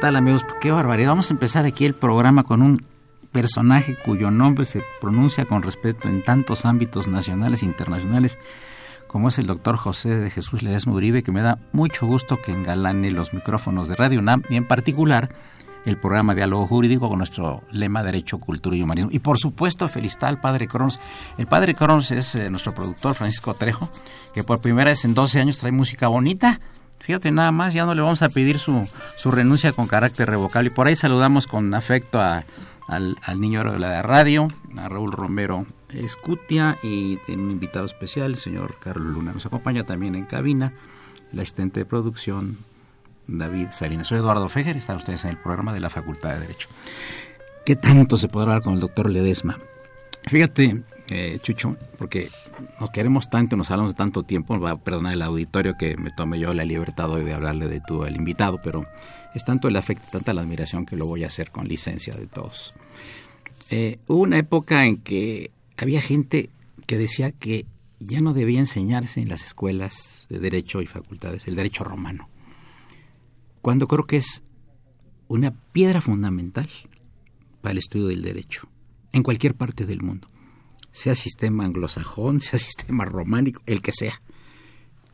Tal amigos? Qué barbaridad. Vamos a empezar aquí el programa con un personaje cuyo nombre se pronuncia con respeto en tantos ámbitos nacionales e internacionales como es el doctor José de Jesús Ledesma Uribe, que me da mucho gusto que engalane los micrófonos de Radio UNAM y en particular el programa Diálogo Jurídico con nuestro lema Derecho, Cultura y Humanismo. Y por supuesto, felicitar al Padre Cronos. El Padre Cronos es eh, nuestro productor, Francisco Trejo, que por primera vez en 12 años trae música bonita Fíjate nada más, ya no le vamos a pedir su, su renuncia con carácter revocable. Y por ahí saludamos con afecto a, al, niño de la radio, a Raúl Romero Escutia y un invitado especial, el señor Carlos Luna. Nos acompaña también en cabina el asistente de producción David Salinas. Soy Eduardo Fejer están ustedes en el programa de la Facultad de Derecho. ¿Qué tanto se podrá hablar con el doctor Ledesma? Fíjate, eh, Chucho, porque nos queremos tanto, nos hablamos de tanto tiempo, va a perdonar el auditorio que me tome yo la libertad hoy de hablarle de tú al invitado, pero es tanto el afecto, tanta la admiración que lo voy a hacer con licencia de todos. Eh, hubo una época en que había gente que decía que ya no debía enseñarse en las escuelas de derecho y facultades el derecho romano, cuando creo que es una piedra fundamental para el estudio del derecho en cualquier parte del mundo sea sistema anglosajón, sea sistema románico, el que sea.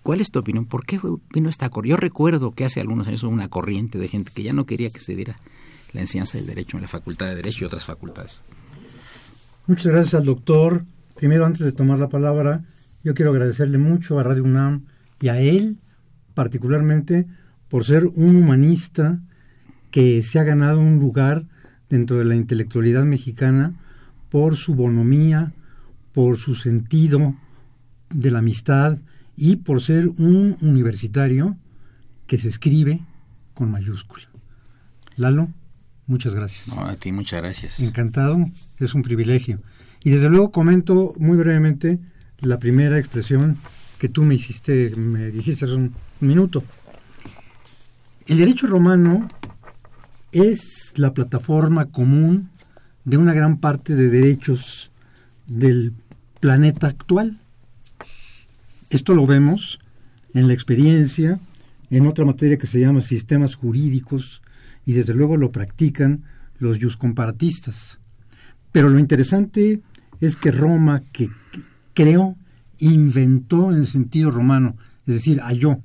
¿Cuál es tu opinión? ¿Por qué vino esta corriente? Yo recuerdo que hace algunos años hubo una corriente de gente que ya no quería que se diera la enseñanza del derecho en la Facultad de Derecho y otras facultades. Muchas gracias al doctor. Primero, antes de tomar la palabra, yo quiero agradecerle mucho a Radio UNAM y a él particularmente por ser un humanista que se ha ganado un lugar dentro de la intelectualidad mexicana por su bonomía, por su sentido de la amistad y por ser un universitario que se escribe con mayúscula. Lalo, muchas gracias. No, a ti muchas gracias. Encantado, es un privilegio. Y desde luego comento muy brevemente la primera expresión que tú me hiciste, me dijiste hace un minuto. El derecho romano es la plataforma común de una gran parte de derechos del planeta actual. Esto lo vemos en la experiencia, en otra materia que se llama sistemas jurídicos, y desde luego lo practican los comparatistas. Pero lo interesante es que Roma, que creó, inventó en el sentido romano, es decir, halló.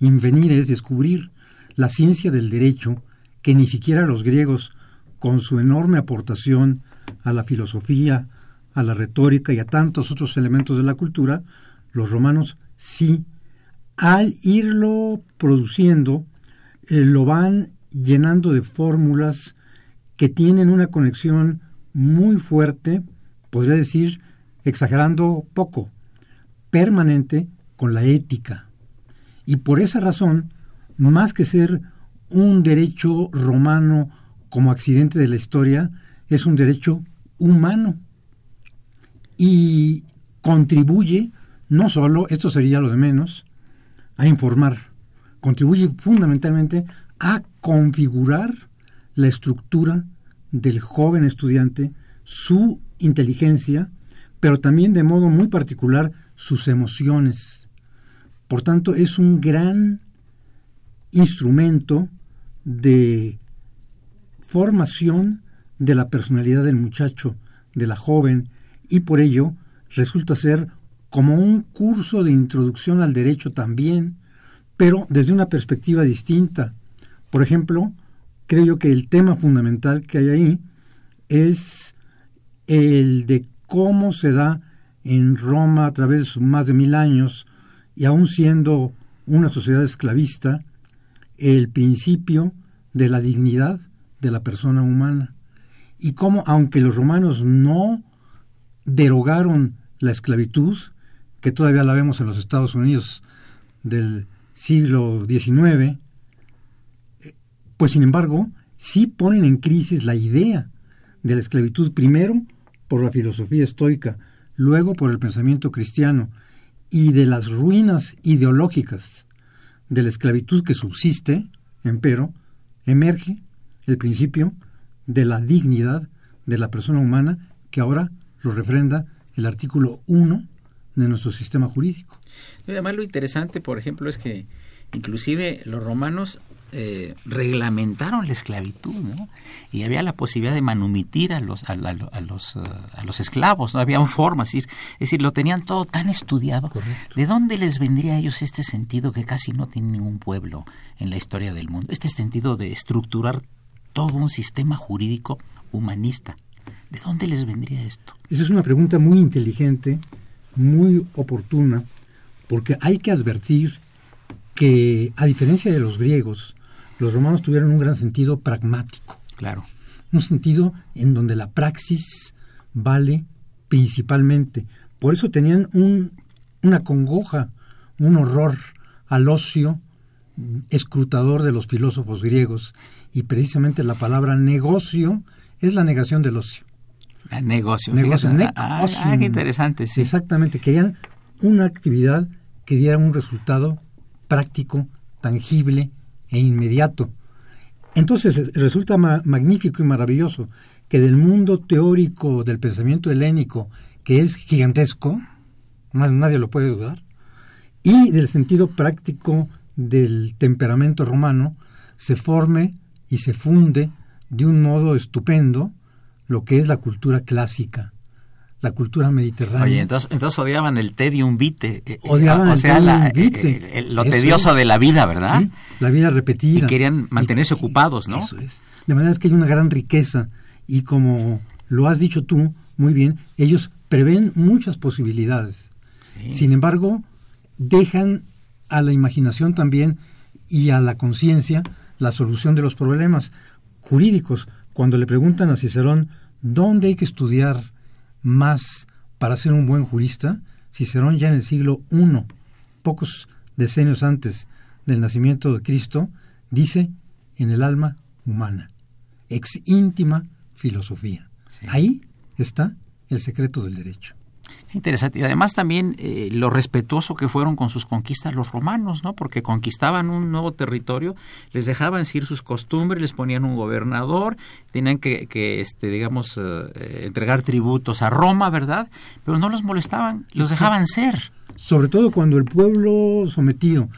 Invenir es descubrir la ciencia del derecho que ni siquiera los griegos con su enorme aportación a la filosofía, a la retórica y a tantos otros elementos de la cultura, los romanos sí, al irlo produciendo, eh, lo van llenando de fórmulas que tienen una conexión muy fuerte, podría decir, exagerando poco, permanente con la ética. Y por esa razón, más que ser un derecho romano como accidente de la historia, es un derecho humano. Y contribuye, no solo, esto sería lo de menos, a informar, contribuye fundamentalmente a configurar la estructura del joven estudiante, su inteligencia, pero también de modo muy particular sus emociones. Por tanto, es un gran instrumento de formación de la personalidad del muchacho, de la joven, y por ello resulta ser como un curso de introducción al derecho también, pero desde una perspectiva distinta. Por ejemplo, creo yo que el tema fundamental que hay ahí es el de cómo se da en Roma a través de más de mil años, y aún siendo una sociedad esclavista, el principio de la dignidad de la persona humana. Y cómo, aunque los romanos no derogaron la esclavitud, que todavía la vemos en los Estados Unidos del siglo XIX, pues sin embargo, sí ponen en crisis la idea de la esclavitud, primero por la filosofía estoica, luego por el pensamiento cristiano, y de las ruinas ideológicas de la esclavitud que subsiste, empero, emerge el principio de la dignidad de la persona humana que ahora lo refrenda el artículo 1 de nuestro sistema jurídico. además lo interesante, por ejemplo, es que inclusive los romanos eh, reglamentaron la esclavitud, ¿no? Y había la posibilidad de manumitir a los, a, los, eh, a los esclavos, ¿no? Había formas, es decir, lo tenían todo tan estudiado. ¿De dónde les vendría a ellos este sentido que casi no tiene ningún pueblo en la historia del mundo? Este sentido de estructurar todo un sistema jurídico humanista. ¿De dónde les vendría esto? Esa es una pregunta muy inteligente, muy oportuna, porque hay que advertir que, a diferencia de los griegos, los romanos tuvieron un gran sentido pragmático. Claro. Un sentido en donde la praxis vale principalmente. Por eso tenían un, una congoja, un horror al ocio escrutador de los filósofos griegos. Y precisamente la palabra negocio es la negación del ocio. Ah, negocio. Negocio. Ah, ah, qué interesante, sí. Exactamente. Querían una actividad que diera un resultado práctico, tangible, e inmediato. Entonces resulta magnífico y maravilloso que del mundo teórico del pensamiento helénico, que es gigantesco, nadie lo puede dudar, y del sentido práctico del temperamento romano, se forme y se funde de un modo estupendo lo que es la cultura clásica, la cultura mediterránea. Oye, entonces, entonces odiaban el tedium vitae. Eh, eh, odiaban o sea, el vitae. lo tedioso de la vida, ¿verdad? Sí, la vida repetida. Y querían mantenerse ocupados, ¿no? Eso es. De manera que hay una gran riqueza y como lo has dicho tú muy bien, ellos prevén muchas posibilidades. Sin embargo, dejan a la imaginación también y a la conciencia la solución de los problemas jurídicos. Cuando le preguntan a Cicerón dónde hay que estudiar más para ser un buen jurista, Cicerón ya en el siglo I, pocos decenios antes del nacimiento de Cristo, dice en el alma humana, ex íntima filosofía. Ahí está el secreto del derecho. Interesante. Y además también eh, lo respetuoso que fueron con sus conquistas los romanos, ¿no? Porque conquistaban un nuevo territorio, les dejaban decir sus costumbres, les ponían un gobernador, tenían que, que este, digamos, eh, entregar tributos a Roma, ¿verdad? Pero no los molestaban, los dejaban ser. Sobre todo cuando el pueblo sometido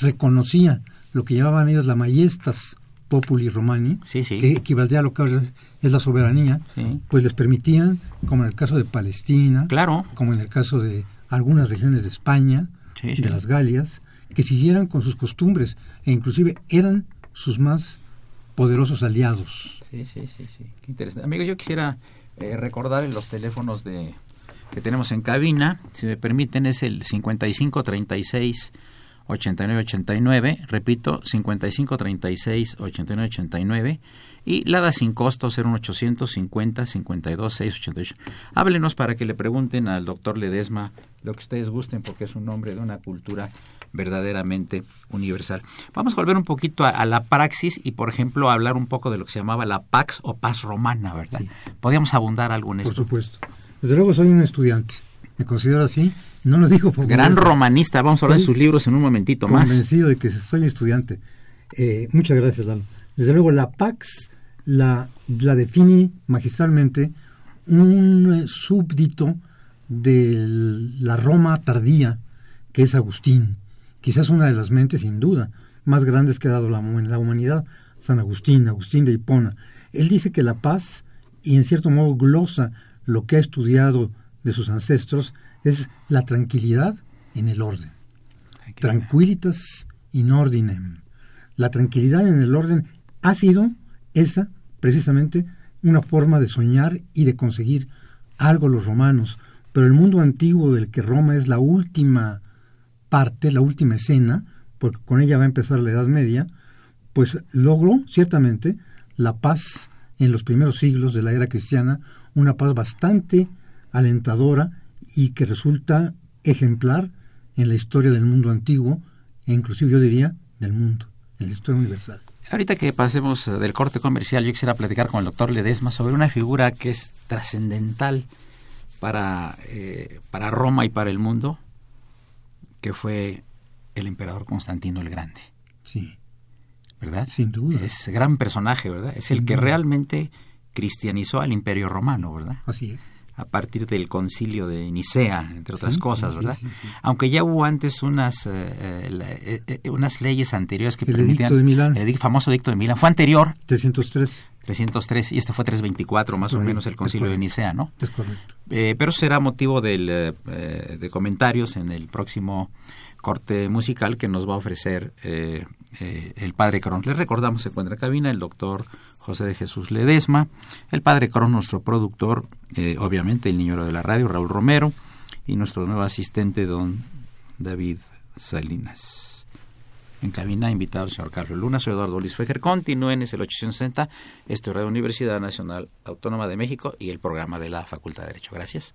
reconocía lo que llamaban ellos la majestas populi romani, que equivaldría a lo que es la soberanía, pues les permitían, como en el caso de Palestina, claro. como en el caso de algunas regiones de España, de las Galias, que siguieran con sus costumbres e inclusive eran sus más poderosos aliados. Sí, sí, sí, sí. Qué interesante. Amigos, yo quisiera eh, recordar los teléfonos de que tenemos en cabina, si me permiten, es el 5536 8989, repito, 5536 8989 y la da sin costo 01850 52 688. Háblenos para que le pregunten al doctor Ledesma lo que ustedes gusten porque es un hombre de una cultura verdaderamente universal. Vamos a volver un poquito a, la praxis y, por ejemplo, hablar un poco de lo que se llamaba la Pax o Paz Romana, ¿verdad? ¿Podríamos abundar algo en esto? Por supuesto. Desde luego soy un estudiante, me considero así, no lo digo por... Gran romanista, vamos a hablar de sus libros en un momentito más. Convencido de que soy estudiante. Eh, muchas gracias, Lalo. Desde luego la Pax la, la define magistralmente un súbdito de la Roma tardía, que es Agustín, quizás una de las mentes, sin duda, más grandes que ha dado la, la humanidad, San Agustín, Agustín de Hipona. Él dice que la paz, y en cierto modo glosa lo que ha estudiado de sus ancestros, es la tranquilidad en el orden. Tranquilitas in ordinem. La tranquilidad en el orden ha sido esa, precisamente, una forma de soñar y de conseguir algo los romanos. Pero el mundo antiguo del que Roma es la última parte, la última escena, porque con ella va a empezar la Edad Media, pues logró ciertamente la paz en los primeros siglos de la era cristiana, una paz bastante alentadora y que resulta ejemplar en la historia del mundo antiguo e inclusive yo diría del mundo, en la historia universal. Ahorita que pasemos del corte comercial, yo quisiera platicar con el doctor Ledesma sobre una figura que es trascendental para, eh, para Roma y para el mundo, que fue el emperador Constantino el Grande. Sí. ¿Verdad? Sin duda. Es gran personaje, ¿verdad? Es el que realmente cristianizó al imperio romano, ¿verdad? Así es. A partir del concilio de Nicea, entre otras cosas, ¿verdad? Aunque ya hubo antes unas, eh, eh, eh, unas leyes anteriores que el permitían... Edicto de Milán. El famoso edicto de Milán. Fue anterior. 303. 303 y este fue 324 más o menos el concilio de Nicea, ¿no? Es correcto. Eh, pero será motivo del, de comentarios en el próximo corte musical que nos va a ofrecer el Padre Cron. Les recordamos, se encuentra en cabina el doctor José de Jesús Ledesma, el Padre Cron, nuestro productor, obviamente el niño de la radio, Raúl Romero, y nuestro nuevo asistente, don David Salinas. En cabina, invitado el señor Carlos Luna, soy Eduardo Luis Fejer. Continúen, es el 860, esto es Radio Universidad Nacional Autónoma de México y el programa de la Facultad de Derecho. Gracias.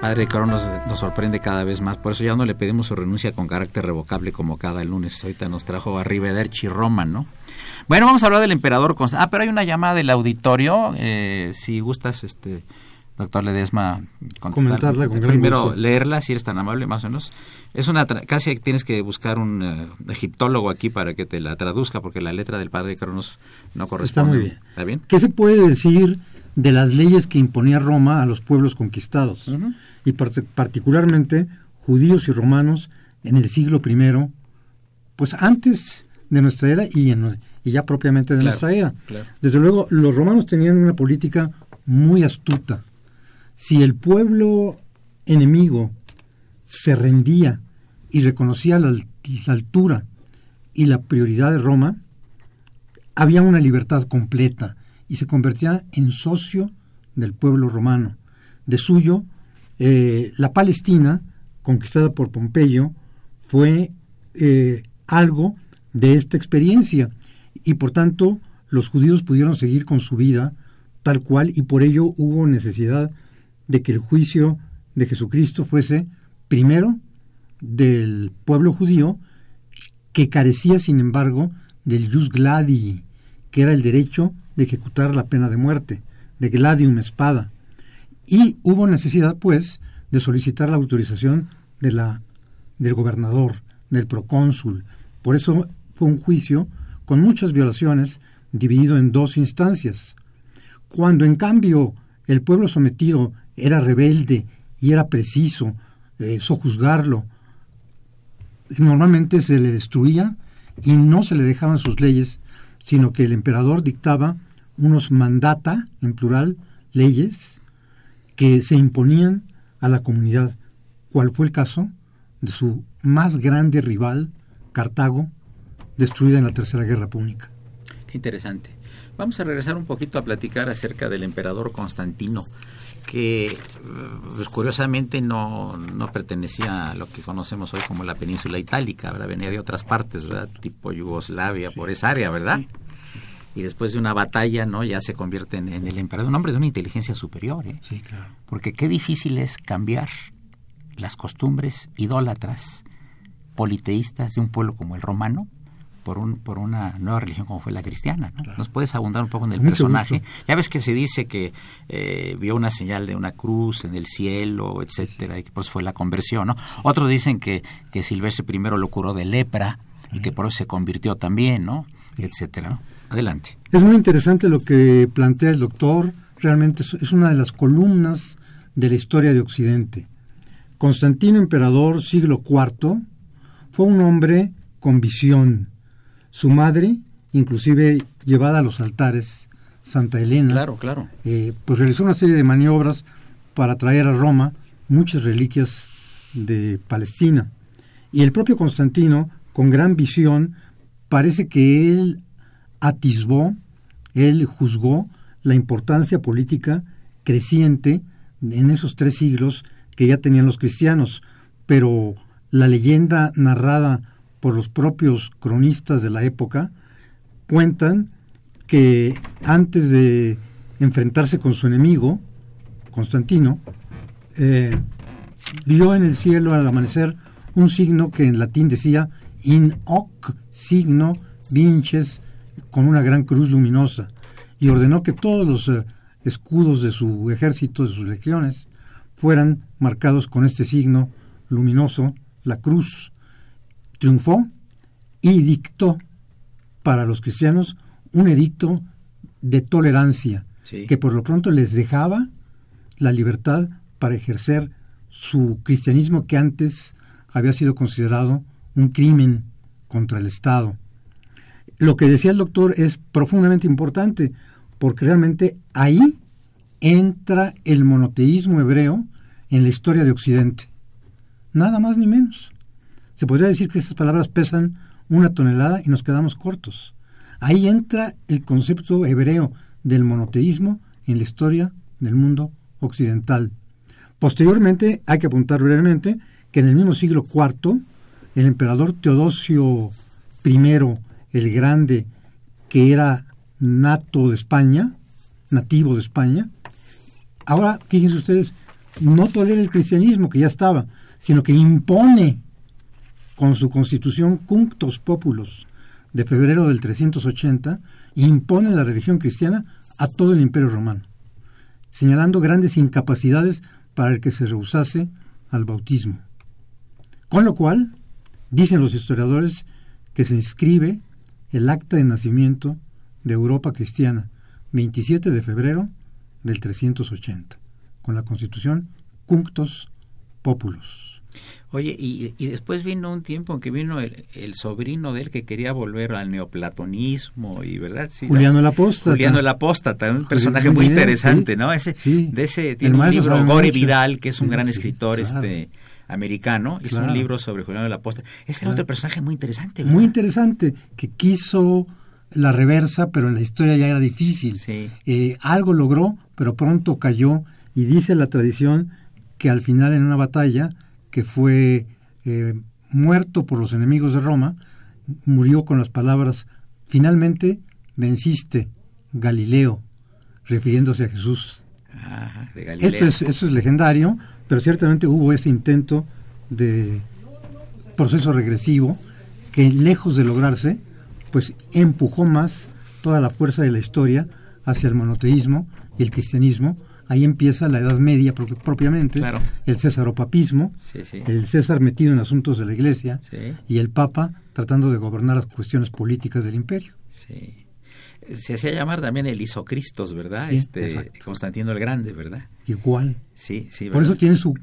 Padre Caro nos, nos, sorprende cada vez más. Por eso ya no le pedimos su renuncia con carácter revocable como cada lunes. Ahorita nos trajo a Rivederci Roma, ¿no? Bueno, vamos a hablar del emperador Constantino. Ah, pero hay una llamada del auditorio. Eh, si gustas, este doctor Ledesma, comentarla con Primero leerla, si eres tan amable, más o menos. Es una casi tienes que buscar un eh, egiptólogo aquí para que te la traduzca, porque la letra del padre Cronos no corresponde. Está muy bien. ¿Está bien? ¿Qué se puede decir de las leyes que imponía Roma a los pueblos conquistados, y particularmente judíos y romanos en el siglo I pues antes de nuestra era y, en, y ya propiamente de Claro, nuestra era. claro. Desde luego, los romanos tenían una política muy astuta. Si el pueblo enemigo se rendía y reconocía la altura y la prioridad de Roma, había una libertad completa y se convertía en socio del pueblo romano. De suyo, eh, la Palestina, conquistada por Pompeyo, fue eh, algo de esta experiencia y por tanto los judíos pudieron seguir con su vida tal cual y por ello hubo necesidad de que el juicio de Jesucristo fuese primero del pueblo judío que carecía sin embargo del jus gladii, que era el derecho de ejecutar la pena de muerte, de gladium espada. Y hubo necesidad, pues, de solicitar la autorización de la, del gobernador, del procónsul. Por eso fue un juicio con muchas violaciones, dividido en dos instancias. Cuando en cambio el pueblo sometido era rebelde y era preciso eh, sojuzgarlo, normalmente se le destruía y no se le dejaban sus leyes, sino que el emperador dictaba unos mandata, en plural, leyes, que se imponían a la comunidad, cual fue el caso de su más grande rival, Cartago, destruida en la Tercera Guerra Púnica. Qué interesante. Vamos a regresar un poquito a platicar acerca del emperador Constantino, que pues, curiosamente no, no pertenecía a lo que conocemos hoy como la península itálica, ¿verdad? venía de otras partes, ¿verdad? tipo Yugoslavia, por esa área, ¿verdad? Y después de una batalla, ¿no? Ya se convierte en, en el emperador, un hombre de una inteligencia superior, ¿eh? Sí, claro. Porque qué difícil es cambiar las costumbres idólatras, politeístas de un pueblo como el romano por un por una nueva religión como fue la cristiana. ¿no? ¿Nos puedes abundar un poco en el Mucho personaje? gusto. Ya ves que se dice que eh, vio una señal de una cruz en el cielo, etcétera, y que pues fue la conversión, ¿no? Otros dicen que, que Silvestre I lo curó de lepra y que por eso se convirtió también, ¿no? etcétera. ¿no? Adelante. Es muy interesante lo que plantea el doctor, realmente es, es una de las columnas de la historia de Occidente. Constantino Emperador, siglo IV, fue un hombre con visión. Su madre, inclusive llevada a los altares, Santa Elena, claro. eh, pues realizó una serie de maniobras para traer a Roma muchas reliquias de Palestina. Y el propio Constantino, con gran visión, parece que él atisbó, él juzgó la importancia política creciente en esos tres siglos que ya tenían los cristianos, pero la leyenda narrada por los propios cronistas de la época cuentan que antes de enfrentarse con su enemigo, Constantino, eh, vio en el cielo al amanecer un signo que en latín decía in hoc signo vinces con una gran cruz luminosa y ordenó que todos los eh, escudos de su ejército, de sus legiones, fueran marcados con este signo luminoso, la cruz. Triunfó y dictó para los cristianos un edicto de tolerancia Sí. que por lo pronto les dejaba la libertad para ejercer su cristianismo que antes había sido considerado un crimen contra el Estado. Lo que decía el doctor es profundamente importante porque realmente ahí entra el monoteísmo hebreo en la historia de Occidente. Nada más ni menos. Se podría decir que esas palabras pesan una tonelada y nos quedamos cortos. Ahí entra el concepto hebreo del monoteísmo en la historia del mundo occidental. Posteriormente, hay que apuntar brevemente que en el mismo siglo IV, el emperador Teodosio I, el Grande, que era nato de España, nativo de España, ahora, fíjense ustedes, no tolera el cristianismo, que ya estaba, sino que impone con su constitución Cunctos Populus de febrero del 380, impone la religión cristiana a todo el imperio romano, señalando grandes incapacidades para el que se rehusase al bautismo. Con lo cual, dicen los historiadores que se inscribe el acta de nacimiento de Europa cristiana, 27 de febrero del 380, con la constitución Cunctos Populus. Oye, y, y, después vino un tiempo en que vino el, el, sobrino de él que quería volver al neoplatonismo y verdad sí, Juliano el Apóstata Juliano el Apóstata un personaje muy, interesante sí, no ese sí. de ese tiene El un libro Gore. Vidal que es un gran escritor claro. este americano hizo Claro. un libro sobre Juliano el Apóstata ese era Claro. otro personaje muy interesante ¿verdad? muy interesante que quiso la reversa pero en la historia ya era difícil sí Eh, algo logró pero pronto cayó y dice la tradición que al final en una batalla que fue eh, muerto por los enemigos de Roma murió con las palabras finalmente venciste Galileo refiriéndose a Jesús Ajá, de esto es, esto es legendario, pero ciertamente hubo ese intento de proceso regresivo que lejos de lograrse, pues empujó más toda la fuerza de la historia hacia el monoteísmo y el cristianismo. Ahí empieza la Edad Media pro- propiamente, Claro. el césaropapismo, sí sí el César metido en asuntos de la Iglesia sí y el Papa tratando de gobernar las cuestiones políticas del imperio. Sí. Se hacía llamar también el Isocristos, ¿verdad? Este exacto. Constantino el Grande, ¿verdad? Igual. Sí, sí. Por eso tiene su,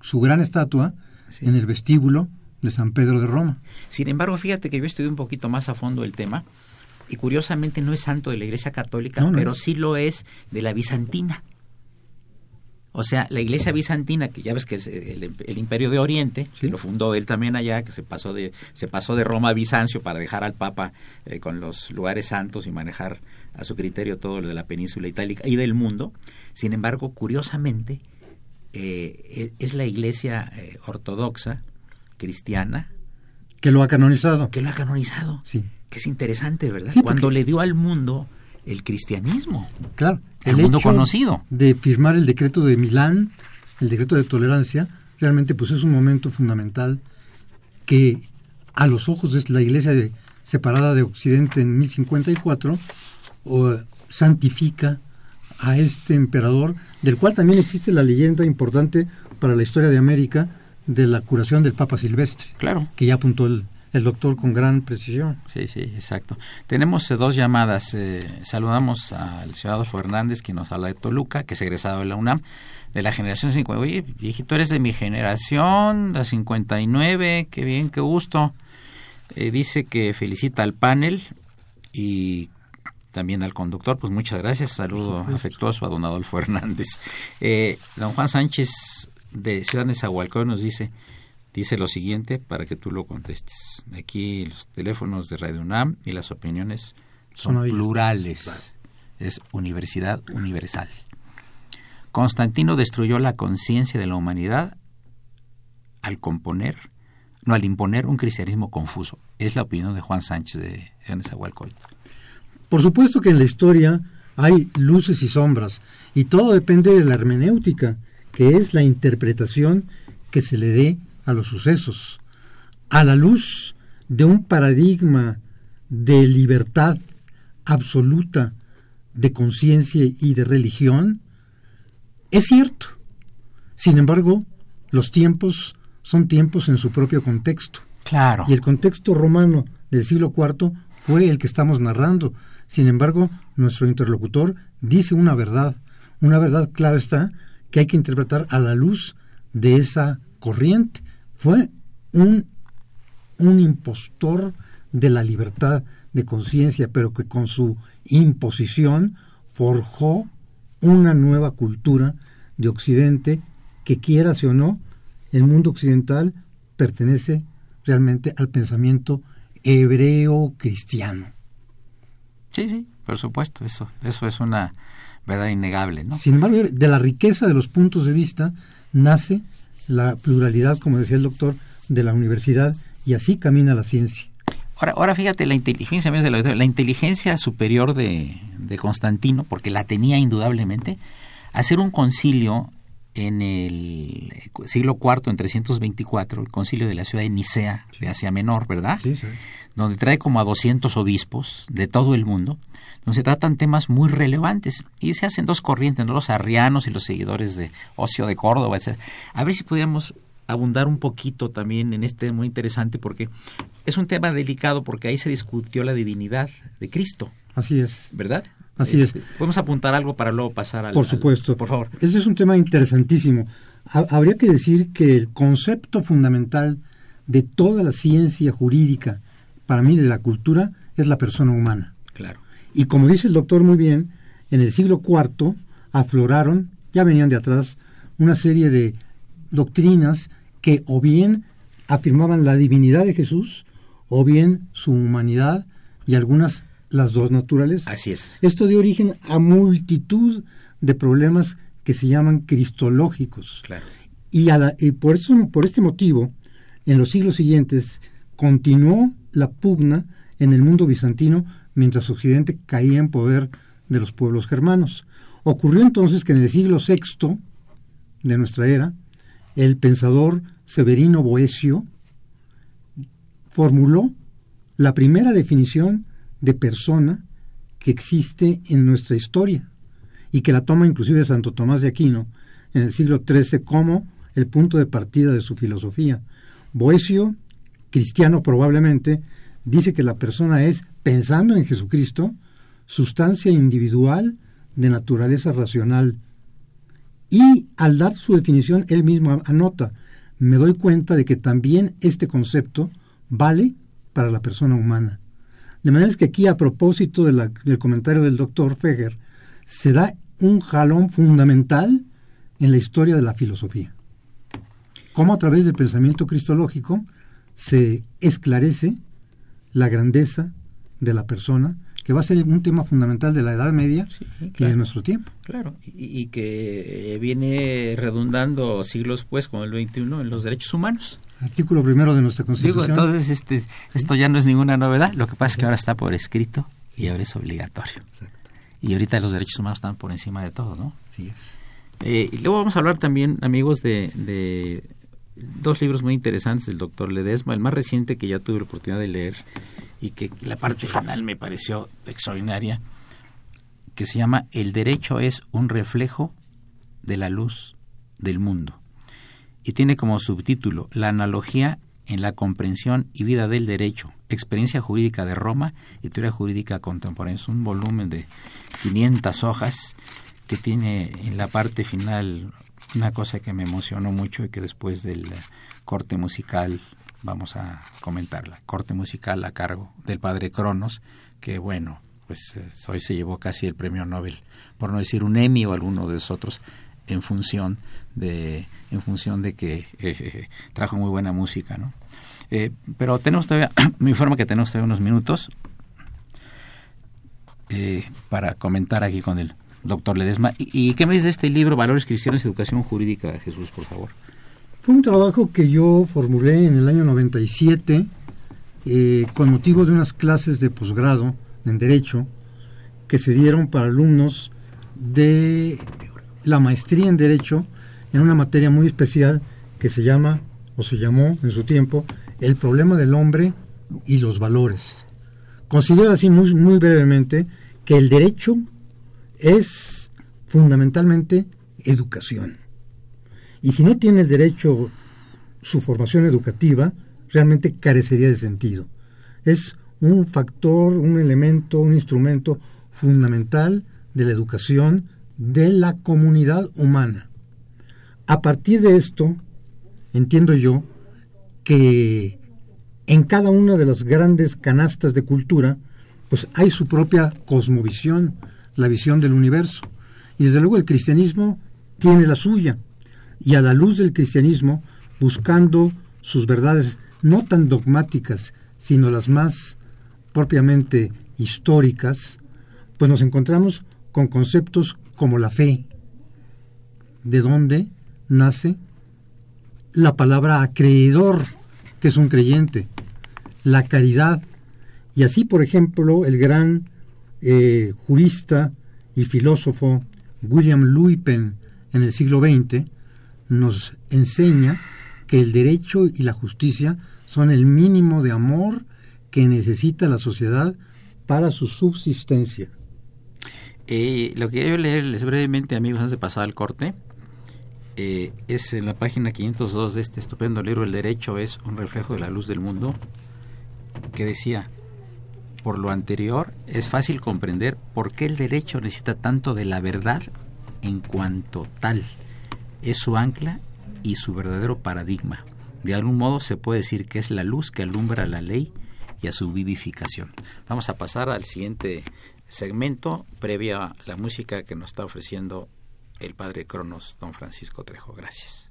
su gran estatua en el vestíbulo de San Pedro de Roma. Sin embargo, fíjate que yo estudié un poquito más a fondo el tema y curiosamente no es santo de la Iglesia Católica, No, no pero es. sí lo es de la bizantina. O sea, la Iglesia bizantina, que ya ves que es el, el Imperio de Oriente, que lo fundó él también allá, que se pasó de se pasó de Roma a Bizancio para dejar al Papa eh, con los lugares santos y manejar a su criterio todo lo de la península itálica y del mundo. Sin embargo, curiosamente, eh, es la Iglesia eh, ortodoxa cristiana Que lo ha canonizado. que lo ha canonizado. Sí, Que es interesante, ¿verdad? Sí, Cuando le dio al mundo el cristianismo. claro. El mundo hecho conocido. De firmar el decreto de Milán, el decreto de tolerancia, realmente pues es un momento fundamental que a los ojos de la iglesia de- separada de Occidente en 1054 o, santifica a este emperador, del cual también existe la leyenda importante para la historia de América de la curación del Papa Silvestre, Claro. que ya apuntó el, el doctor con gran precisión. Sí, sí, exacto. Tenemos eh, dos llamadas. eh, saludamos al ciudadano Fernández, que nos habla de Toluca, que es egresado de la UNAM, de la generación 50. Oye, viejito, eres de mi generación, la 59, qué bien, qué gusto. Eh, dice que felicita al panel y también al conductor, pues muchas gracias. Saludo afectuoso a don Adolfo Hernández. Eh, don Juan Sánchez de Ciudad Nezahualcóyotl nos dice, dice lo siguiente para que tú lo contestes. Aquí los teléfonos de Radio UNAM y las opiniones son plurales. Es universidad universal. Constantino destruyó la conciencia de la humanidad al componer, no al imponer un cristianismo confuso. Es la opinión de Juan Sánchez de Nezahualcóyotl. Por supuesto que en la historia hay luces y sombras, y todo depende de la hermenéutica, que es la interpretación que se le dé a los sucesos. A la luz de un paradigma de libertad absoluta, de conciencia y de religión, es cierto. Sin embargo, los tiempos son tiempos en su propio contexto. Claro. Y el contexto romano del siglo IV fue el que estamos narrando. Sin embargo, nuestro interlocutor dice una verdad, una verdad claro está, que hay que interpretar a la luz de esa corriente. Fue un, un impostor de la libertad de conciencia, pero que con su imposición forjó una nueva cultura de Occidente que quieras o no, el mundo occidental pertenece realmente al pensamiento hebreo cristiano. Sí, sí, por supuesto, eso, eso es una verdad innegable, ¿no? Sin embargo, de la riqueza de los puntos de vista nace la pluralidad, como decía el doctor, de la universidad y así camina la ciencia. Ahora, ahora fíjate, la inteligencia, la inteligencia superior de, de Constantino, porque la tenía indudablemente, hacer un concilio en el siglo IV, en 324, el concilio de la ciudad de Nicea, de Asia Menor, ¿verdad? Sí, sí. Donde trae como a 200 obispos de todo el mundo, donde se tratan temas muy relevantes y se hacen dos corrientes, ¿no? los arrianos y los seguidores de Ocio de Córdoba, etc. A ver si pudiéramos abundar un poquito también en este muy interesante porque es un tema delicado porque ahí se discutió la divinidad de Cristo, Así es. ¿verdad? Así Este, es. Podemos apuntar algo para luego pasar al... Por al- supuesto. por favor. Ese es un tema interesantísimo. habría que decir que el concepto fundamental de toda la ciencia jurídica, para mí de la cultura, es la persona humana. Claro. Y como dice el doctor muy bien, en el siglo IV afloraron, ya venían de atrás, una serie de doctrinas que o bien afirmaban la divinidad de Jesús o bien su humanidad y algunas las dos naturales. Así es. Esto dio origen a multitud de problemas que se llaman cristológicos. Claro. Y, y por, eso, por este motivo, en los siglos siguientes, continuó la pugna en el mundo bizantino mientras Occidente caía en poder de los pueblos germanos. Ocurrió entonces que en el siglo VI de nuestra era, el pensador Severino Boesio formuló la primera definición de persona que existe en nuestra historia y que la toma inclusive Santo Tomás de Aquino en el siglo XIII como el punto de partida de su filosofía. Boesio, cristiano probablemente, dice que la persona es, pensando en Jesucristo, sustancia individual de naturaleza racional. Y al dar su definición, él mismo anota, me doy cuenta de que también este concepto vale para la persona humana. De manera que aquí, a propósito del comentario del doctor Feger, se da un jalón fundamental en la historia de la filosofía. Cómo a través del pensamiento cristológico se esclarece la grandeza de la persona, que va a ser un tema fundamental de la Edad Media y de nuestro tiempo. Claro, y, que eh, viene redundando siglos después, como el 21, en los derechos humanos. Artículo primero de nuestra Constitución. Digo, entonces este, esto ya no es ninguna novedad, lo que pasa es que ahora está por escrito y ahora es obligatorio. Exacto. Y ahorita los derechos humanos están por encima de todo, ¿no? Sí es. Eh, y luego vamos a hablar también, amigos, de, de dos libros muy interesantes del doctor Ledesma, el más reciente que ya tuve la oportunidad de leer y que la parte final me pareció extraordinaria, que se llama El derecho es un reflejo de la luz del mundo y tiene como subtítulo La analogía en la comprensión y vida del derecho, experiencia jurídica de Roma y teoría jurídica contemporánea. Es un volumen de 500 hojas que tiene en la parte final una cosa que me emocionó mucho y que después del corte musical vamos a comentarla. Corte musical a cargo del padre Cronos, que bueno, pues eh, hoy se llevó casi el premio Nobel, por no decir un Emmy o alguno de los otros, en función de en función de que eh, trajo muy buena música, ¿no? Eh, pero tenemos todavía, me informa que tenemos todavía unos minutos eh, para comentar aquí con el doctor Ledesma. ¿Y, qué me dice este libro, Valores Cristianos Educación Jurídica, Jesús, por favor? Fue un trabajo que yo formulé en el año 97 con motivo de unas clases de posgrado en Derecho que se dieron para alumnos de la maestría en Derecho en una materia muy especial que se llama, o se llamó en su tiempo, el problema del hombre y los valores. Considero así muy brevemente que el derecho es fundamentalmente educación. Y si no tiene el derecho su formación educativa, realmente carecería de sentido. Es un factor, un elemento, un instrumento fundamental de la educación de la comunidad humana. A partir de esto, entiendo yo que en cada una de las grandes canastas de cultura, pues hay su propia cosmovisión, la visión del universo. Y desde luego el cristianismo tiene la suya. Y a la luz del cristianismo, buscando sus verdades no tan dogmáticas, sino las más propiamente históricas, pues nos encontramos con conceptos como la fe, de dónde nace la palabra acreedor, que es un creyente, la caridad, y así, por ejemplo, el gran eh, jurista y filósofo William Luypen en el siglo XX nos enseña que el derecho y la justicia son el mínimo de amor que necesita la sociedad para su subsistencia. Eh, lo que quiero leerles brevemente, amigos, antes de pasar al corte, eh, es en la página 502 de este estupendo libro, El Derecho es un reflejo de la luz del mundo, que decía, por lo anterior, es fácil comprender por qué el derecho necesita tanto de la verdad en cuanto tal. Es su ancla y su verdadero paradigma. De algún modo se puede decir que es la luz que alumbra la ley y a su vivificación. Vamos a pasar al siguiente segmento previa a la música que nos está ofreciendo el padre Cronos, don Francisco Trejo. Gracias.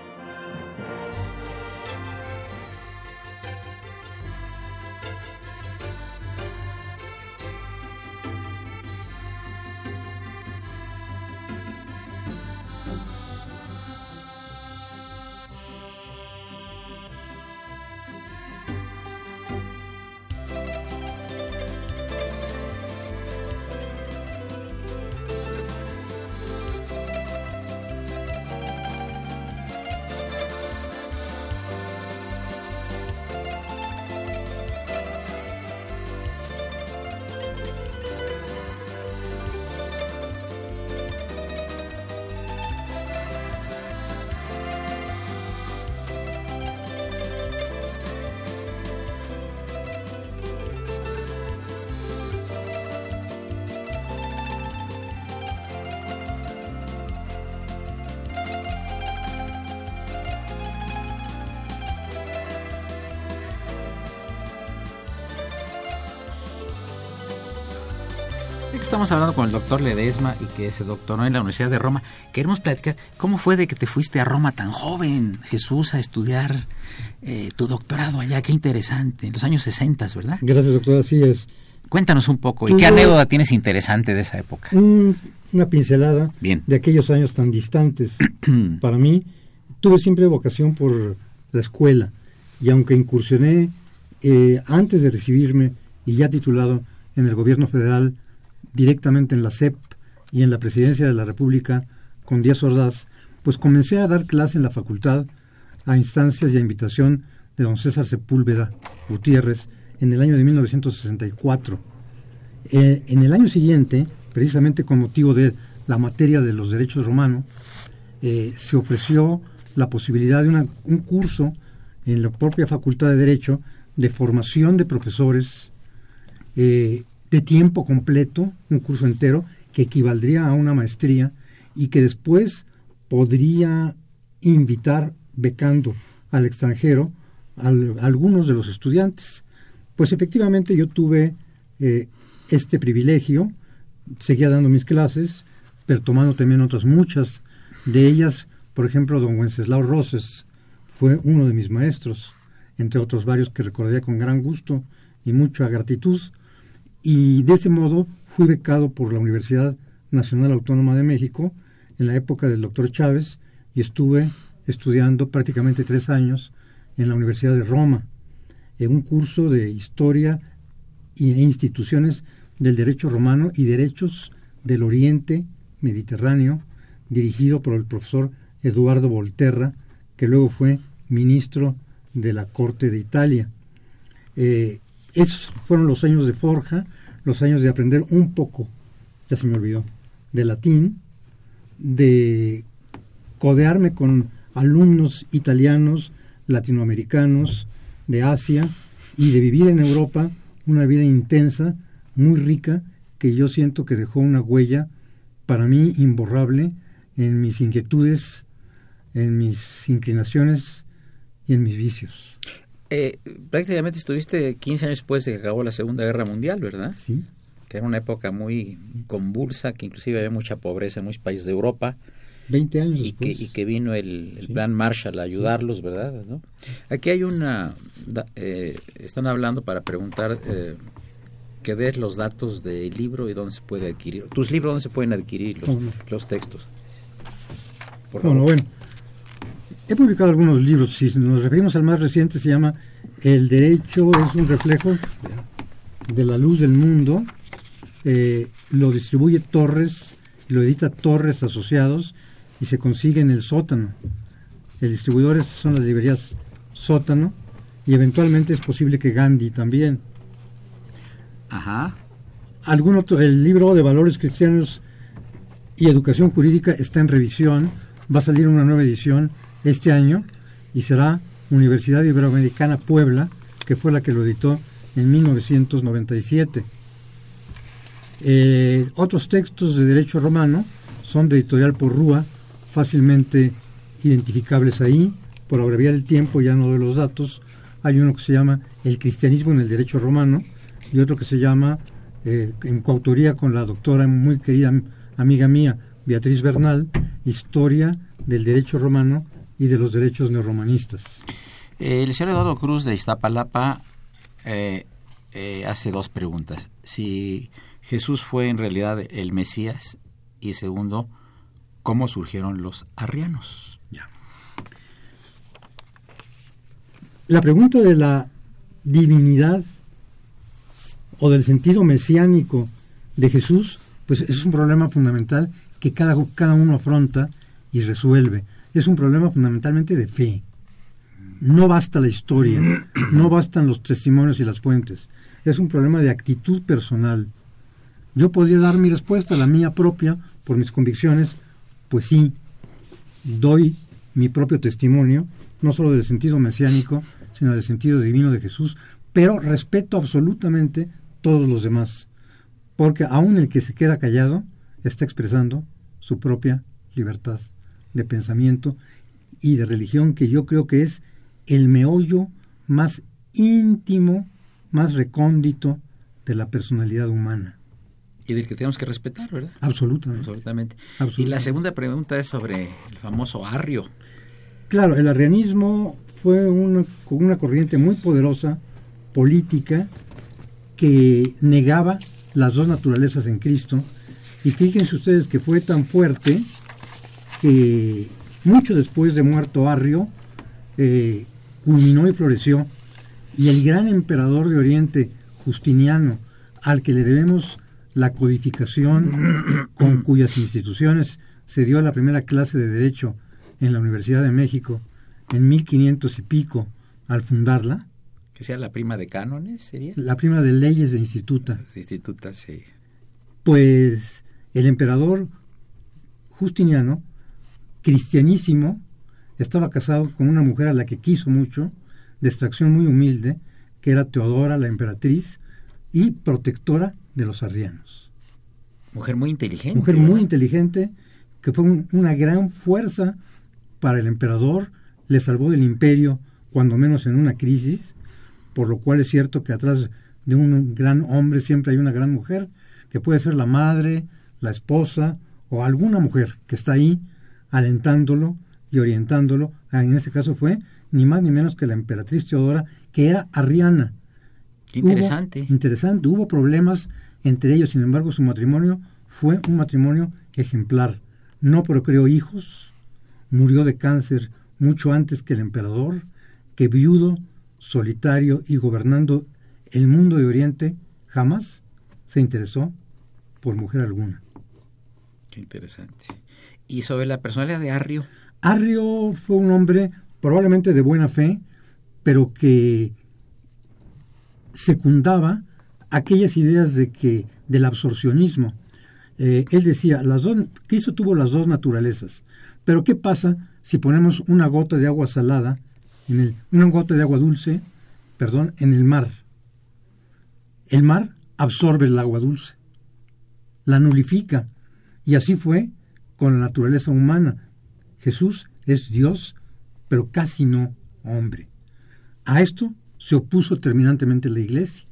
Estamos hablando con el doctor Ledesma y que se doctoró en la Universidad de Roma. Queremos platicar cómo fue de que te fuiste a Roma tan joven, Jesús, a estudiar eh, tu doctorado allá. Qué interesante, en los años 60, ¿verdad? Gracias, doctor, así es. Cuéntanos un poco, ¿y qué anécdota tienes interesante de esa época? una pincelada de aquellos años tan distantes. Para mí, tuve siempre vocación por la escuela y aunque incursioné eh, antes de recibirme y ya titulado en el gobierno federal directamente en la CEP y en la Presidencia de la República con Díaz Ordaz, pues comencé a dar clase en la facultad a instancias y a invitación de don César Sepúlveda Gutiérrez en el año de 1964. Eh, en el año siguiente, precisamente con motivo de la materia de los derechos romanos, eh, se ofreció la posibilidad de un curso en la propia Facultad de Derecho de formación de profesores eh, de tiempo completo, un curso entero, que equivaldría a una maestría y que después podría invitar becando al extranjero a, algunos de los estudiantes. Pues efectivamente yo tuve eh, este privilegio, seguía dando mis clases, pero tomando también otras muchas de ellas, por ejemplo, don Wenceslao Roses fue uno de mis maestros, entre otros varios que recordaría con gran gusto y mucha gratitud, y de ese modo fui becado por la Universidad Nacional Autónoma de México en la época del doctor Chávez y estuve estudiando prácticamente tres años en la Universidad de Roma, en un curso de historia e instituciones del derecho romano y derechos del Oriente Mediterráneo, dirigido por el profesor Eduardo Volterra, que luego fue ministro de la Corte de Italia. Eh, esos fueron los años de forja, los años de aprender un poco, ya se me olvidó, de latín, de codearme con alumnos italianos, latinoamericanos, de Asia y de vivir en Europa una vida intensa, muy rica, que yo siento que dejó una huella para mí imborrable en mis inquietudes, en mis inclinaciones y en mis vicios. Eh, prácticamente estuviste 15 años después de que acabó la Segunda Guerra Mundial, ¿verdad? Sí. Que era una época muy convulsa, que inclusive había mucha pobreza en muchos países de Europa. 20 años y que, y que vino el, plan Marshall a ayudarlos, ¿verdad? ¿No? Aquí hay una... Eh, están hablando para preguntar eh, que des los datos del libro y dónde se puede adquirir. ¿Tus libros dónde se pueden adquirir los, los textos? bueno, bueno He publicado algunos libros, si nos referimos al más reciente, se llama El derecho es un reflejo de la luz del mundo. Eh, lo distribuye Torres, lo edita Torres Asociados y se consigue en el sótano. El distribuidor es- son las librerías sótano y eventualmente es posible que Gandhi también. Ajá. Algún otro, el libro de valores cristianos y educación jurídica está en revisión. Va a salir una nueva edición este año y será Universidad Iberoamericana Puebla, que fue la que lo editó en 1997. Eh, otros textos de derecho romano son de editorial Porrúa, fácilmente identificables ahí. Por abreviar el tiempo, ya no doy los datos. Hay uno que se llama El cristianismo en el derecho romano y otro que se llama, eh, en coautoría con la doctora muy querida am- amiga mía, Beatriz Bernal, Historia del derecho romano y de los derechos neorromanistas. El señor Eduardo Cruz de Iztapalapa eh, eh, hace dos preguntas. Si Jesús fue en realidad el Mesías y segundo, ¿cómo surgieron los arrianos? Ya. La pregunta de la divinidad o del sentido mesiánico de Jesús, pues es un problema fundamental que cada, cada uno afronta y resuelve. Es un problema fundamentalmente de fe. No basta la historia, no bastan los testimonios y las fuentes. Es un problema de actitud personal. Yo podría dar mi respuesta, la mía propia, por mis convicciones, pues sí, doy mi propio testimonio, no solo del sentido mesiánico, sino del sentido divino de Jesús, pero respeto absolutamente todos los demás, porque aún el que se queda callado está expresando su propia libertad de pensamiento y de religión, que yo creo que es el meollo más íntimo, más recóndito de la personalidad humana. Y del que tenemos que respetar, ¿verdad? Absolutamente. Absolutamente. Y la segunda pregunta es sobre el famoso arrio. Claro, el arrianismo fue una, una corriente muy poderosa, política, que negaba las dos naturalezas en Cristo. Y fíjense ustedes que fue tan fuerte que mucho después de muerto Arrio, eh, culminó y floreció. Y el gran emperador de Oriente, Justiniano, al que le debemos la codificación con cuyas instituciones se dio la primera clase de Derecho en la Universidad de México en 1500 y pico al fundarla, Que sea la prima de cánones, sería. la prima de leyes de instituta. Instituta, sí. Pues el emperador Justiniano, cristianísimo, estaba casado con una mujer a la que quiso mucho, de extracción muy humilde, que era Teodora, la emperatriz, y protectora de los arrianos. Mujer muy inteligente. Mujer ¿verdad? muy inteligente, que fue un- una gran fuerza para el emperador, le salvó del imperio, cuando menos en una crisis, por lo cual es cierto que atrás de un gran hombre siempre hay una gran mujer, que puede ser la madre, la esposa o alguna mujer que está ahí alentándolo y orientándolo. Ah, En este caso fue ni más ni menos que la emperatriz Teodora, que era arriana. Qué interesante. Hubo, interesante. Hubo problemas entre ellos, sin embargo, su matrimonio fue un matrimonio ejemplar. No procreó hijos, murió de cáncer mucho antes que el emperador, que viudo, solitario y gobernando el mundo de Oriente, jamás se interesó por mujer alguna. Qué interesante. Y sobre la personalidad de Arrio, Arrio fue un hombre probablemente de buena fe, pero que secundaba aquellas ideas de que del absorcionismo. Eh, él decía, las dos, Cristo tuvo las dos naturalezas, pero ¿qué pasa si ponemos una gota de agua salada, en el, una gota de agua dulce, perdón, en el mar? El mar absorbe el agua dulce, la nulifica, y así fue con la naturaleza humana. Jesús es Dios, pero casi no hombre. A esto se opuso terminantemente la Iglesia,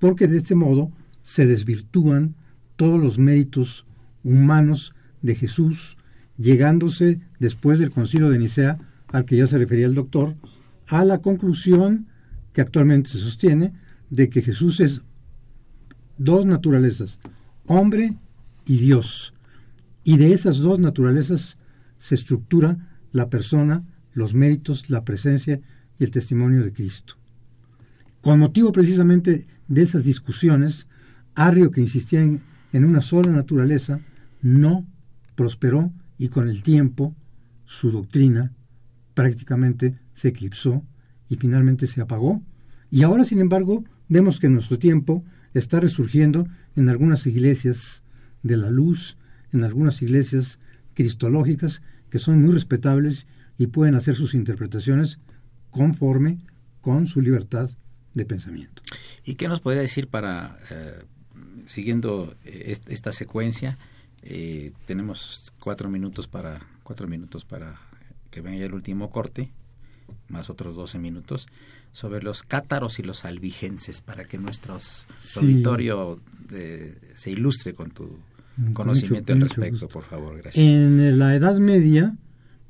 porque de este modo se desvirtúan todos los méritos humanos de Jesús, llegándose después del concilio de Nicea, al que ya se refería el doctor, a la conclusión que actualmente se sostiene de que Jesús es dos naturalezas, hombre y Dios. Y de esas dos naturalezas se estructura la persona, los méritos, la presencia y el testimonio de Cristo. Con motivo precisamente de esas discusiones, Arrio, que insistía en, en una sola naturaleza, no prosperó y con el tiempo su doctrina prácticamente se eclipsó y finalmente se apagó. Y ahora, sin embargo, vemos que en nuestro tiempo está resurgiendo en algunas iglesias de la luz, en algunas iglesias cristológicas que son muy respetables y pueden hacer sus interpretaciones conforme con su libertad de pensamiento. ¿Y qué nos podría decir para, eh, siguiendo eh, esta secuencia, eh, tenemos cuatro minutos para cuatro minutos para que venga el último corte, más otros doce minutos, sobre los cátaros y los albigenses, para que nuestro auditorio se ilustre con tu conocimiento al respecto, por favor. Gracias. En la Edad Media,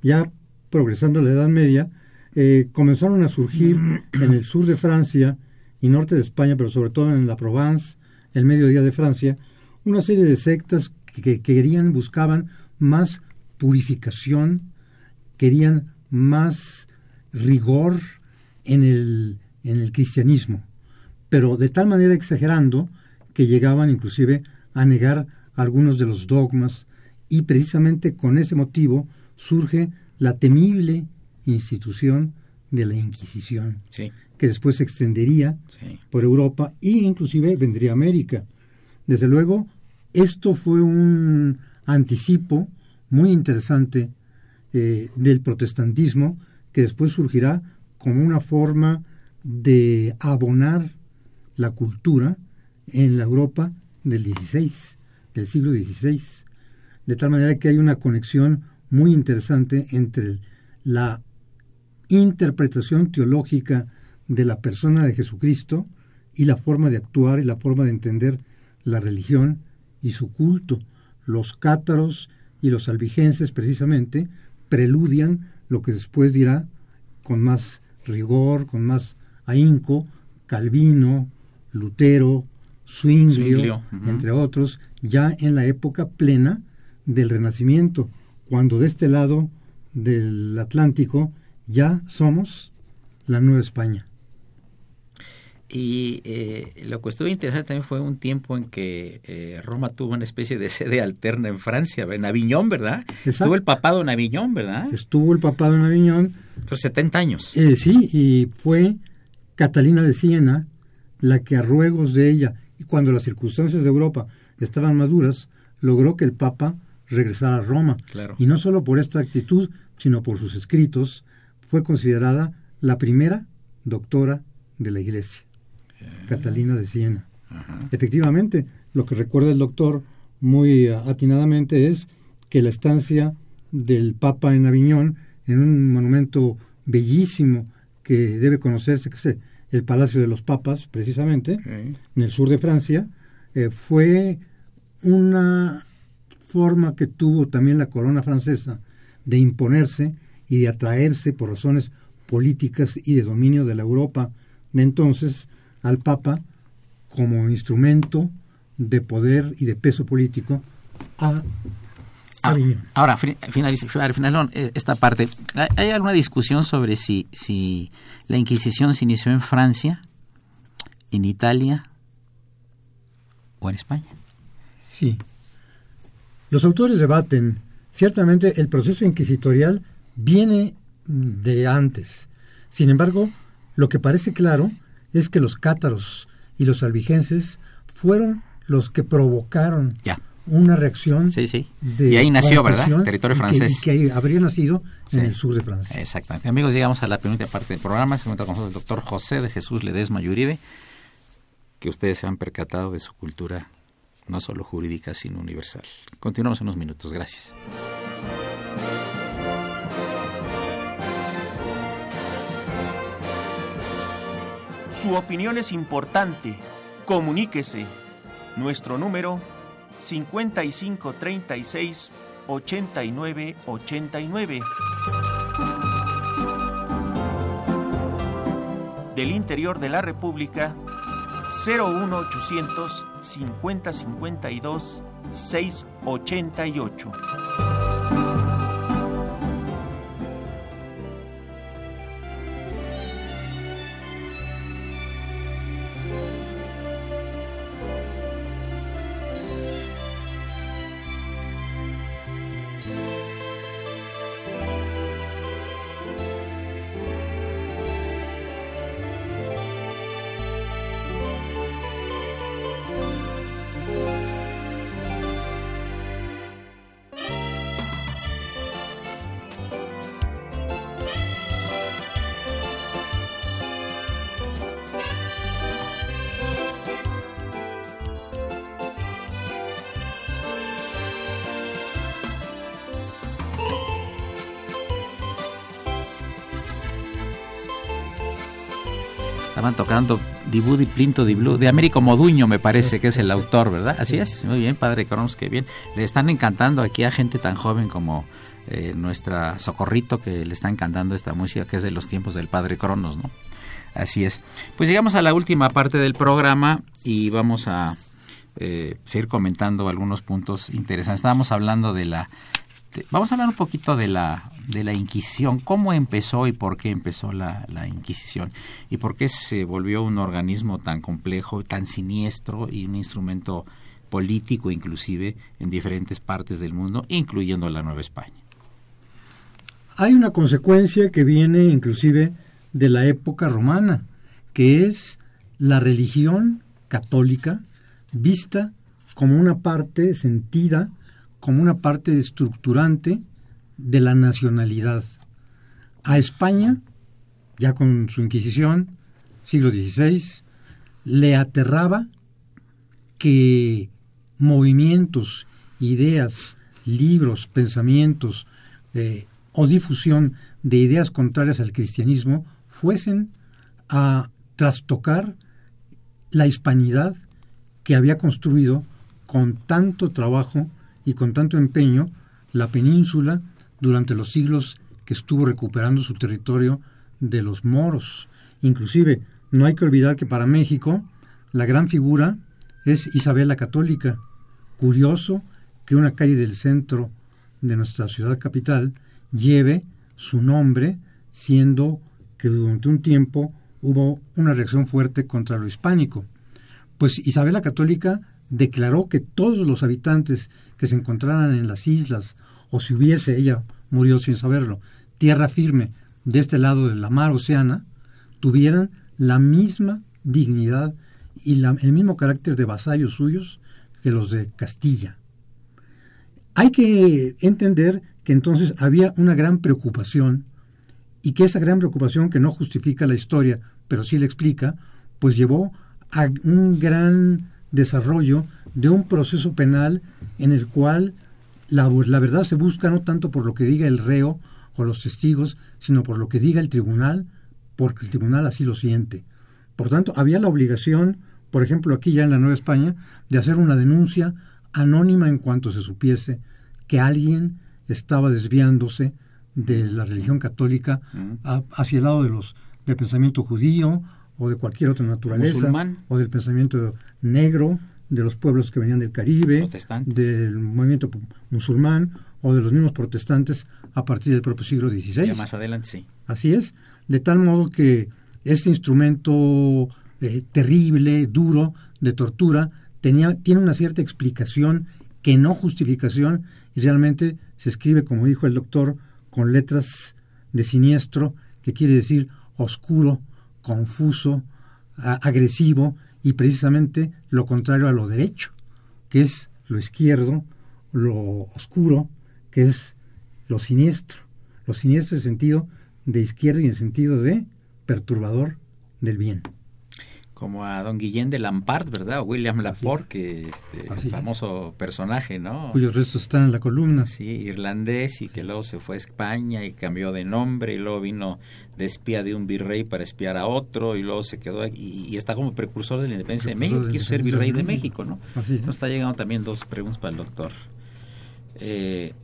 ya progresando la Edad Media, eh, comenzaron a surgir en el sur de Francia y norte de España, pero sobre todo en la Provence, el mediodía de Francia, una serie de sectas que, querían, buscaban más purificación, querían más rigor en el, en el cristianismo, pero de tal manera exagerando que llegaban inclusive a negar algunos de los dogmas y precisamente con ese motivo surge la temible institución de la Inquisición, que después se extendería por Europa e inclusive vendría a América. Desde luego, esto fue un anticipo muy interesante eh, del protestantismo que después surgirá como una forma de abonar la cultura en la Europa del XVI, del siglo XVI, de tal manera que hay una conexión muy interesante entre la interpretación teológica de la persona de Jesucristo y la forma de actuar y la forma de entender la religión y su culto. Los cátaros y los albigenses precisamente preludian lo que después dirá con más rigor, con más ahínco, Calvino, Lutero, Zwinglio, entre otros, ya en la época plena del Renacimiento, cuando de este lado del Atlántico ya somos la Nueva España. Y eh, lo que estuvo interesante también fue un tiempo en que eh, Roma tuvo una especie de sede alterna en Francia, en Aviñón, ¿verdad? Estuvo el papado en Aviñón, ¿verdad? Estuvo el papado en Aviñón. Por 70 años. Eh, sí, y fue Catalina de Siena la que a ruegos de ella, y cuando las circunstancias de Europa estaban maduras, logró que el Papa regresara a Roma. Claro. Y no solo por esta actitud, sino por sus escritos, fue considerada la primera doctora de la Iglesia, Catalina de Siena. Efectivamente, lo que recuerda el doctor muy atinadamente es que la estancia del Papa en Aviñón, en un monumento bellísimo que debe conocerse, que es el Palacio de los Papas, precisamente, en el sur de Francia, eh, fue una forma que tuvo también la corona francesa de imponerse y de atraerse por razones políticas y de dominio de la Europa de entonces al Papa como instrumento de poder y de peso político a ah, ahora, finalizando eh, esta parte. ¿Hay alguna discusión sobre si, si la Inquisición se inició en Francia, en Italia o en España? Sí. Los autores debaten. Ciertamente el proceso inquisitorial viene de antes. Sin embargo, lo que parece claro es que los cátaros y los albigenses fueron los que provocaron una reacción. Sí, sí. y ahí nació, ¿verdad? Territorio francés. Que, que habría nacido en el sur de Francia. Exactamente. Amigos, llegamos a la penúltima parte del programa. Se encuentra con nosotros el doctor José de Jesús Ledesma Yuribe, que ustedes se han percatado de su cultura no solo jurídica, sino universal. Continuamos unos minutos. Gracias. Su opinión es importante. Comuníquese. Nuestro número 5536 8989. Del interior de la República 01800 5052 688. Estaban tocando Di Plinto Di Blue, de Américo Moduño me parece que es el autor, ¿verdad? Así es, muy bien, padre Cronos, qué bien. Le están encantando aquí a gente tan joven como eh, nuestra Socorrito, que le está encantando esta música que es de los tiempos del padre Cronos, ¿no? Así es. Pues llegamos a la última parte del programa y vamos a eh, seguir comentando algunos puntos interesantes. Estábamos hablando de la vamos a hablar un poquito de la, de la Inquisición, cómo empezó y por qué empezó la, la, Inquisición y por qué se volvió un organismo tan complejo, tan siniestro y un instrumento político inclusive en diferentes partes del mundo, incluyendo la Nueva España. Hay una consecuencia que viene inclusive de la época romana, que es la religión católica vista como una parte sentida como una parte estructurante de la nacionalidad. A España, ya con su Inquisición, siglo XVI, le aterraba que movimientos, ideas, libros, pensamientos eh, o difusión de ideas contrarias al cristianismo fuesen a trastocar la hispanidad que había construido con tanto trabajo y con tanto empeño la península durante los siglos que estuvo recuperando su territorio de los moros. Inclusive, no hay que olvidar que para México la gran figura es Isabel la Católica. Curioso que una calle del centro de nuestra ciudad capital lleve su nombre, siendo que durante un tiempo hubo una reacción fuerte contra lo hispánico. Pues Isabel la Católica declaró que todos los habitantes que se encontraran en las islas, o si hubiese, ella murió sin saberlo, tierra firme de este lado de la mar oceana, tuvieran la misma dignidad y el mismo carácter de vasallos suyos que los de Castilla. Hay que entender que entonces había una gran preocupación y que esa gran preocupación que no justifica la historia, pero sí la explica, pues llevó a un gran desarrollo de un proceso penal en el cual la, la, verdad se busca no tanto por lo que diga el reo o los testigos, sino por lo que diga el tribunal, porque el tribunal así lo siente. Por tanto, había la obligación, por ejemplo, aquí ya en la Nueva España, de hacer una denuncia anónima en cuanto se supiese que alguien estaba desviándose de la religión católica hacia el lado de los del pensamiento judío o de cualquier otra naturaleza o del pensamiento negro de los pueblos que venían del Caribe, del movimiento musulmán o de los mismos protestantes a partir del propio siglo XVI. Ya más adelante, sí. Así es, de tal modo que este instrumento eh, terrible, duro, de tortura, tenía, tiene una cierta explicación que no justificación y realmente se escribe, como dijo el doctor, con letras de siniestro, que quiere decir oscuro, confuso, agresivo y precisamente lo contrario a lo derecho, que es lo izquierdo, lo oscuro, que es lo siniestro. Lo siniestro en sentido de izquierda y en el sentido de perturbador del bien. Como a don Guillén de Lampard, ¿verdad? O William Laporte, que este famoso personaje, ¿no? Cuyos restos están en la columna. Sí, irlandés y que luego se fue a España y cambió de nombre y luego vino de espía de un virrey para espiar a otro y luego se quedó y, y está como precursor de la independencia de México, quiso ser virrey de México, ¿no? Nos está llegando también dos preguntas para el doctor. Eh,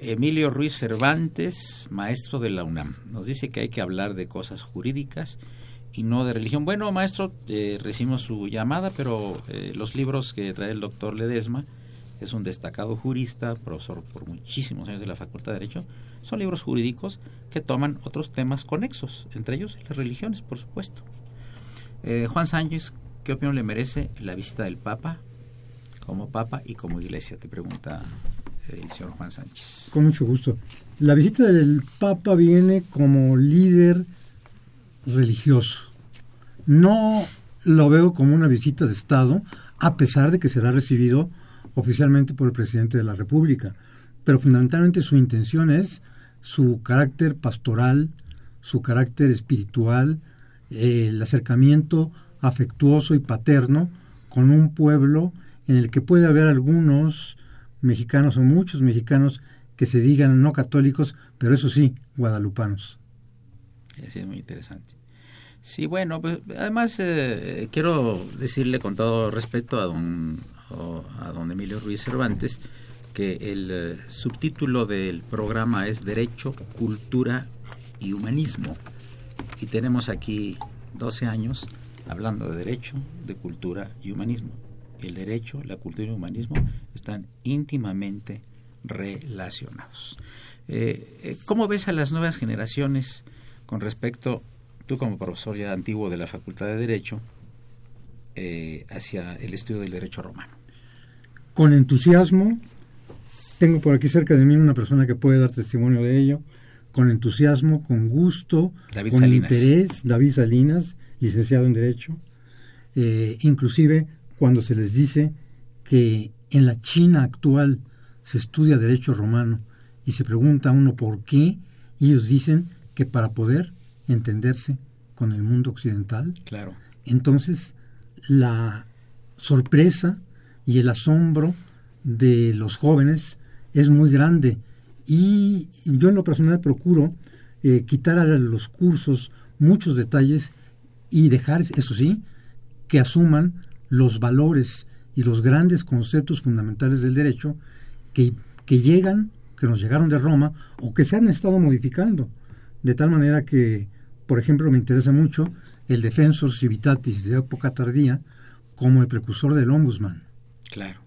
Emilio Ruiz Cervantes, maestro de la UNAM, nos dice que hay que hablar de cosas jurídicas y no de religión. Bueno, maestro, eh, recibimos su llamada, pero eh, los libros que trae el doctor Ledesma, es un destacado jurista, profesor por muchísimos años de la Facultad de Derecho, son libros jurídicos que toman otros temas conexos, entre ellos las religiones, por supuesto. Eh, Juan Sánchez, ¿qué opinión le merece la visita del Papa como Papa y como Iglesia? Te pregunta el señor Juan Sánchez. Con mucho gusto. La visita del Papa viene como líder religioso. No lo veo como una visita de Estado, a pesar de que será recibido oficialmente por el presidente de la República. Pero fundamentalmente su intención es su carácter pastoral, su carácter espiritual, el acercamiento afectuoso y paterno con un pueblo en el que puede haber algunos mexicanos o muchos mexicanos que se digan no católicos, pero eso sí, guadalupanos. Es muy interesante. Sí, bueno, pues, además eh, quiero decirle con todo respeto a don, a don Emilio Ruiz Cervantes que el eh, subtítulo del programa es Derecho, Cultura y Humanismo. Y tenemos aquí 12 años hablando de derecho, de cultura y humanismo. El derecho, la cultura y el humanismo están íntimamente relacionados. Eh, ¿Cómo ves a las nuevas generaciones con respecto tú como profesor ya antiguo de la Facultad de Derecho, eh, hacia el estudio del derecho romano? Con entusiasmo, tengo por aquí cerca de mí una persona que puede dar testimonio de ello, con entusiasmo, con gusto, con interés, David Salinas, licenciado en Derecho, eh, inclusive cuando se les dice que en la China actual se estudia Derecho Romano y se pregunta a uno por qué, ellos dicen que para poder entenderse con el mundo occidental. Claro. Entonces, la sorpresa y el asombro de los jóvenes es muy grande. Y yo en lo personal procuro eh, quitar a los cursos muchos detalles y dejar, eso sí, que asuman los valores y los grandes conceptos fundamentales del derecho que, que llegan, que nos llegaron de Roma o que se han estado modificando. De tal manera que por ejemplo, me interesa mucho el Defensor Civitatis de época tardía como el precursor del Ombudsman. Claro,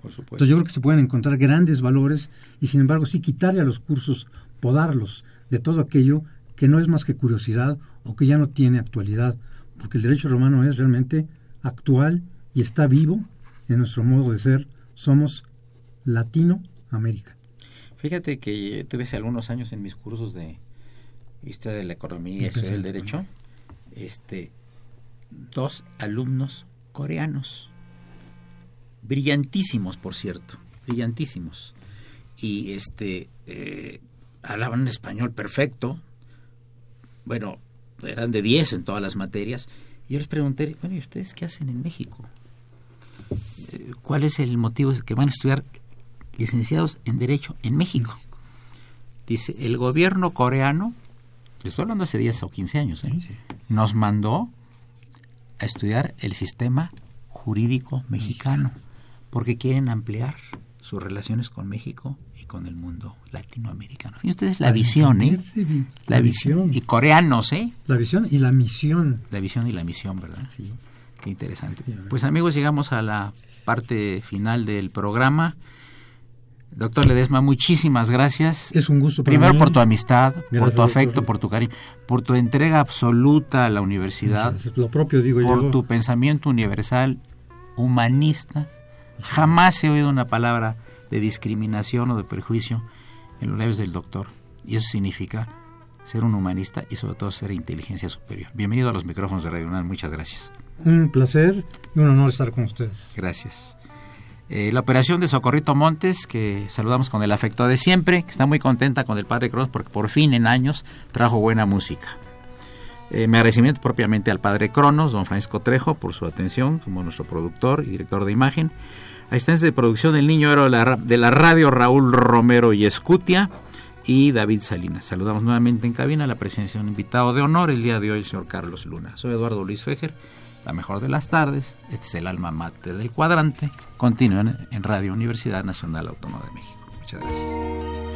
por supuesto. Entonces yo creo que se pueden encontrar grandes valores y sin embargo sí quitarle a los cursos, podarlos de todo aquello que no es más que curiosidad o que ya no tiene actualidad, porque el derecho romano es realmente actual y está vivo en nuestro modo de ser. Somos Latinoamérica. Fíjate que tuve hace algunos años en mis cursos de historia de la economía, historia del derecho, este, dos alumnos coreanos, brillantísimos, por cierto, brillantísimos, y este, eh, hablaban español perfecto, bueno, eran de 10 en todas las materias, y yo les pregunté, bueno, ¿y ustedes qué hacen en México? Eh, ¿Cuál es el motivo que van a estudiar licenciados en Derecho en México? Dice, el gobierno coreano estoy hablando hace 10 o 15 años, ¿eh? nos mandó a estudiar el sistema jurídico mexicano, porque quieren ampliar sus relaciones con México y con el mundo latinoamericano. Fíjense ustedes la visión, ¿eh? La, visión. Y coreanos, ¿eh? La visión y la misión. La visión y la misión, ¿verdad? Sí. Qué interesante. Pues amigos, llegamos a la parte final del programa. Doctor Ledesma, muchísimas gracias. Es un gusto. Primero por tu amistad, por tu afecto, por tu cariño, por tu entrega absoluta a la universidad. Lo propio digo por Por tu pensamiento universal, humanista. Jamás he oído una palabra de discriminación o de perjuicio en los labios del doctor. Y eso significa ser un humanista y sobre todo ser inteligencia superior. Bienvenido a los micrófonos de Radio UNAM. Muchas gracias. Un placer y un honor estar con ustedes. Gracias. Eh, la operación de Socorrito Montes, que saludamos con el afecto de siempre, que está muy contenta con el Padre Cronos porque por fin en años trajo buena música. Eh, mi agradecimiento propiamente al Padre Cronos, don Francisco Trejo, por su atención como nuestro productor y director de imagen. Asistentes de producción del niño héroe de la radio Raúl Romero y Escutia y David Salinas. Saludamos nuevamente en cabina la presencia de un invitado de honor el día de hoy, el señor Carlos Luna. Soy Eduardo Luis Fejer la mejor de las tardes. Este es el alma mate del cuadrante. Continúen en Radio Universidad Nacional Autónoma de México. Muchas gracias.